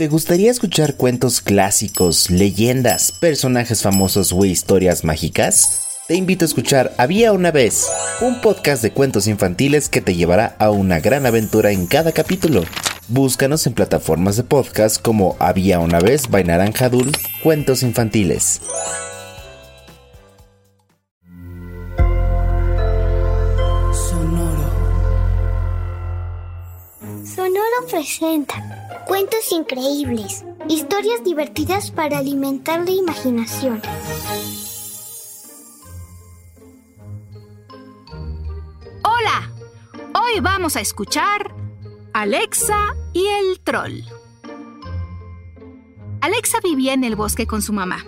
¿Te gustaría escuchar cuentos clásicos, leyendas, personajes famosos o historias mágicas? Te invito a escuchar Había una vez, un podcast de cuentos infantiles que te llevará a una gran aventura en cada capítulo. Búscanos en plataformas de podcast como Había una vez by Naranja Dul, Cuentos Infantiles. Sonoro presenta cuentos increíbles, historias divertidas para alimentar la imaginación. Hola, hoy vamos a escuchar Alexa y el troll. Alexa vivía en el bosque con su mamá.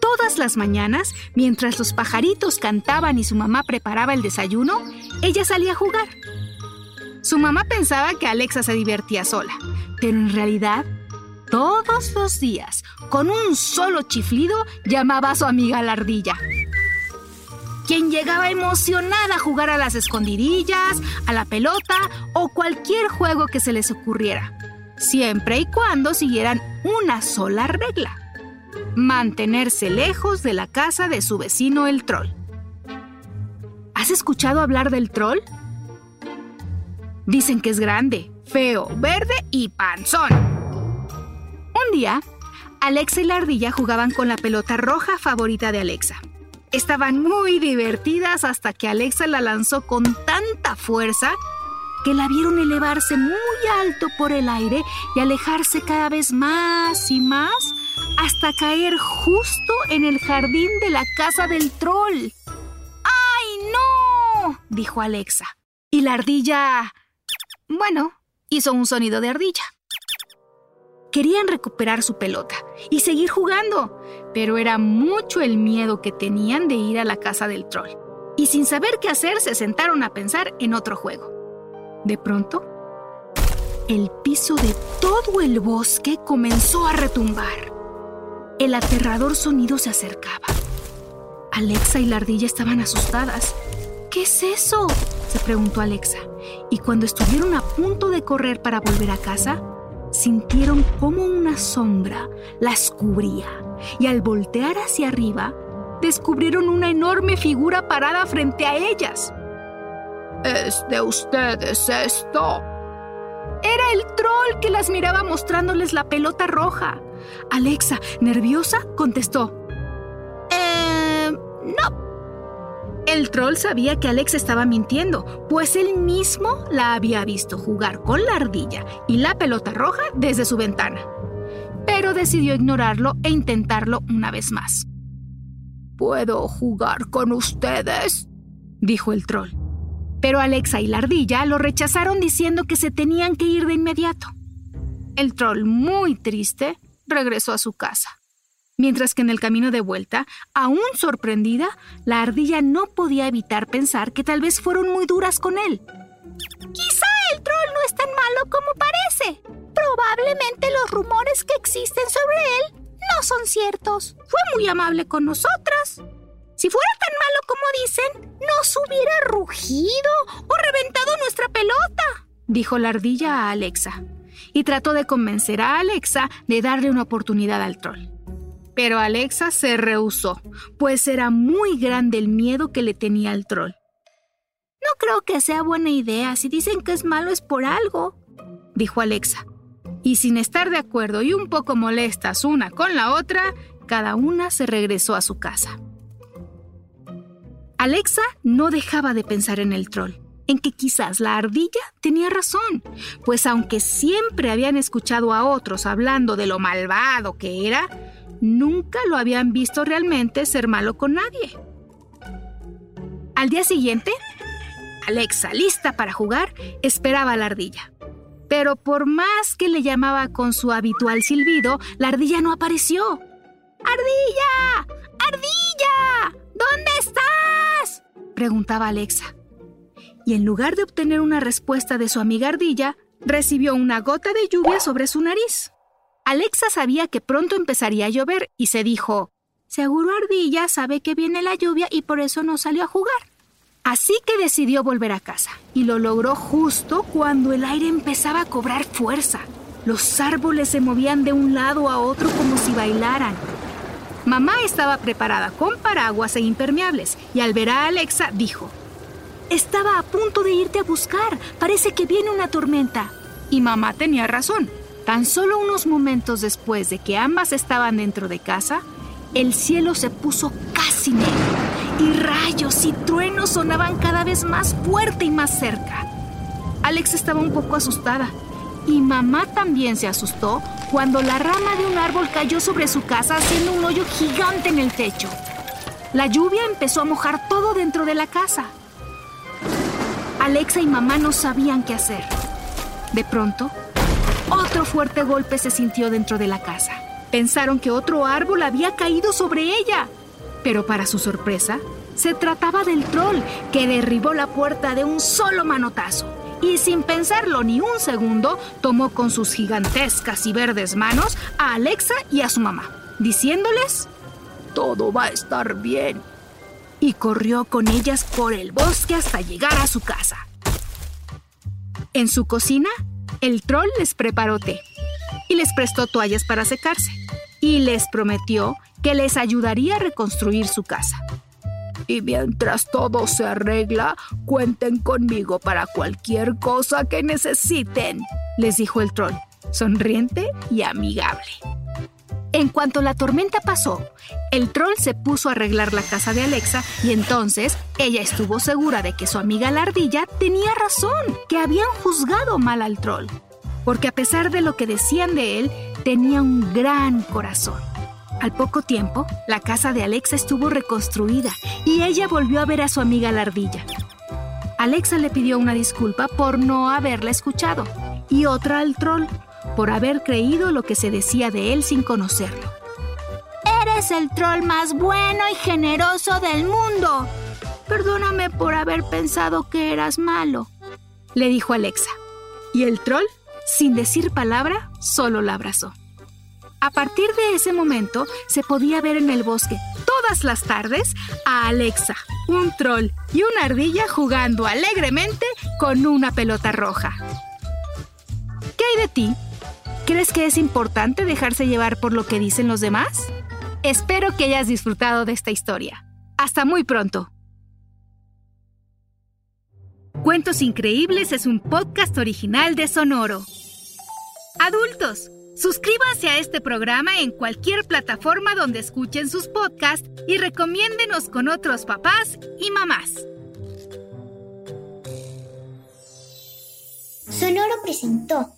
Todas las mañanas, mientras los pajaritos cantaban y su mamá preparaba el desayuno, ella salía a jugar. Su mamá pensaba que Alexa se divertía sola, pero en realidad, todos los días, con un solo chiflido, llamaba a su amiga la ardilla, quien llegaba emocionada a jugar a las escondidillas, a la pelota o cualquier juego que se les ocurriera, siempre y cuando siguieran una sola regla, mantenerse lejos de la casa de su vecino el troll. ¿Has escuchado hablar del troll? Dicen que es grande, feo, verde y panzón. Un día, Alexa y la ardilla jugaban con la pelota roja favorita de Alexa. Estaban muy divertidas hasta que Alexa la lanzó con tanta fuerza que la vieron elevarse muy alto por el aire y alejarse cada vez más y más hasta caer justo en el jardín de la casa del troll. ¡Ay, no! dijo Alexa. Y la ardilla... Bueno, hizo un sonido de ardilla. Querían recuperar su pelota y seguir jugando, pero era mucho el miedo que tenían de ir a la casa del troll. Y sin saber qué hacer, se sentaron a pensar en otro juego. De pronto, el piso de todo el bosque comenzó a retumbar. El aterrador sonido se acercaba. Alexa y la ardilla estaban asustadas. ¿Qué es eso? Se preguntó Alexa. Y cuando estuvieron a punto de correr para volver a casa, sintieron como una sombra las cubría y al voltear hacia arriba, descubrieron una enorme figura parada frente a ellas. ¿Es de ustedes esto? Era el troll que las miraba mostrándoles la pelota roja. Alexa, nerviosa, contestó. Eh, no. El troll sabía que Alexa estaba mintiendo, pues él mismo la había visto jugar con la ardilla y la pelota roja desde su ventana. Pero decidió ignorarlo e intentarlo una vez más. ¿Puedo jugar con ustedes? dijo el troll. Pero Alexa y la ardilla lo rechazaron diciendo que se tenían que ir de inmediato. El troll, muy triste, regresó a su casa. Mientras que en el camino de vuelta, aún sorprendida, la ardilla no podía evitar pensar que tal vez fueron muy duras con él. Quizá el troll no es tan malo como parece. Probablemente los rumores que existen sobre él no son ciertos. Fue muy amable con nosotras. Si fuera tan malo como dicen, nos hubiera rugido o reventado nuestra pelota, dijo la ardilla a Alexa, y trató de convencer a Alexa de darle una oportunidad al troll. Pero Alexa se rehusó, pues era muy grande el miedo que le tenía al troll. No creo que sea buena idea. Si dicen que es malo es por algo, dijo Alexa. Y sin estar de acuerdo y un poco molestas una con la otra, cada una se regresó a su casa. Alexa no dejaba de pensar en el troll, en que quizás la ardilla tenía razón, pues aunque siempre habían escuchado a otros hablando de lo malvado que era, nunca lo habían visto realmente ser malo con nadie. Al día siguiente, Alexa, lista para jugar, esperaba a la ardilla. Pero por más que le llamaba con su habitual silbido, la ardilla no apareció. ¡Ardilla! ¡Ardilla! ¿Dónde estás? preguntaba Alexa. Y en lugar de obtener una respuesta de su amiga ardilla, recibió una gota de lluvia sobre su nariz. Alexa sabía que pronto empezaría a llover y se dijo, Seguro Ardilla sabe que viene la lluvia y por eso no salió a jugar. Así que decidió volver a casa y lo logró justo cuando el aire empezaba a cobrar fuerza. Los árboles se movían de un lado a otro como si bailaran. Mamá estaba preparada con paraguas e impermeables y al ver a Alexa dijo, Estaba a punto de irte a buscar, parece que viene una tormenta. Y mamá tenía razón. Tan solo unos momentos después de que ambas estaban dentro de casa, el cielo se puso casi negro y rayos y truenos sonaban cada vez más fuerte y más cerca. Alex estaba un poco asustada y mamá también se asustó cuando la rama de un árbol cayó sobre su casa haciendo un hoyo gigante en el techo. La lluvia empezó a mojar todo dentro de la casa. Alexa y mamá no sabían qué hacer. De pronto, otro fuerte golpe se sintió dentro de la casa. Pensaron que otro árbol había caído sobre ella. Pero para su sorpresa, se trataba del troll que derribó la puerta de un solo manotazo. Y sin pensarlo ni un segundo, tomó con sus gigantescas y verdes manos a Alexa y a su mamá, diciéndoles, todo va a estar bien. Y corrió con ellas por el bosque hasta llegar a su casa. En su cocina, el troll les preparó té y les prestó toallas para secarse y les prometió que les ayudaría a reconstruir su casa. Y mientras todo se arregla, cuenten conmigo para cualquier cosa que necesiten, les dijo el troll, sonriente y amigable. En cuanto la tormenta pasó, el troll se puso a arreglar la casa de Alexa y entonces ella estuvo segura de que su amiga la ardilla tenía razón, que habían juzgado mal al troll, porque a pesar de lo que decían de él, tenía un gran corazón. Al poco tiempo, la casa de Alexa estuvo reconstruida y ella volvió a ver a su amiga la ardilla. Alexa le pidió una disculpa por no haberla escuchado y otra al troll por haber creído lo que se decía de él sin conocerlo. Eres el troll más bueno y generoso del mundo. Perdóname por haber pensado que eras malo, le dijo Alexa. Y el troll, sin decir palabra, solo la abrazó. A partir de ese momento se podía ver en el bosque todas las tardes a Alexa, un troll y una ardilla jugando alegremente con una pelota roja. ¿Qué hay de ti? ¿Crees que es importante dejarse llevar por lo que dicen los demás? Espero que hayas disfrutado de esta historia. Hasta muy pronto. Cuentos Increíbles es un podcast original de Sonoro. Adultos, suscríbanse a este programa en cualquier plataforma donde escuchen sus podcasts y recomiéndenos con otros papás y mamás. Sonoro presentó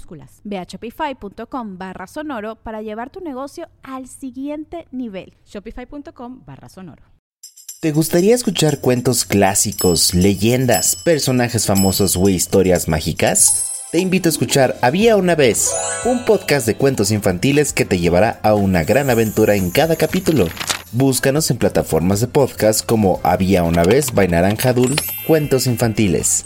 Ve a shopify.com barra sonoro para llevar tu negocio al siguiente nivel. Shopify.com barra sonoro. ¿Te gustaría escuchar cuentos clásicos, leyendas, personajes famosos o historias mágicas? Te invito a escuchar Había una vez, un podcast de cuentos infantiles que te llevará a una gran aventura en cada capítulo. Búscanos en plataformas de podcast como Había una vez, Vainaranjadul, Cuentos Infantiles.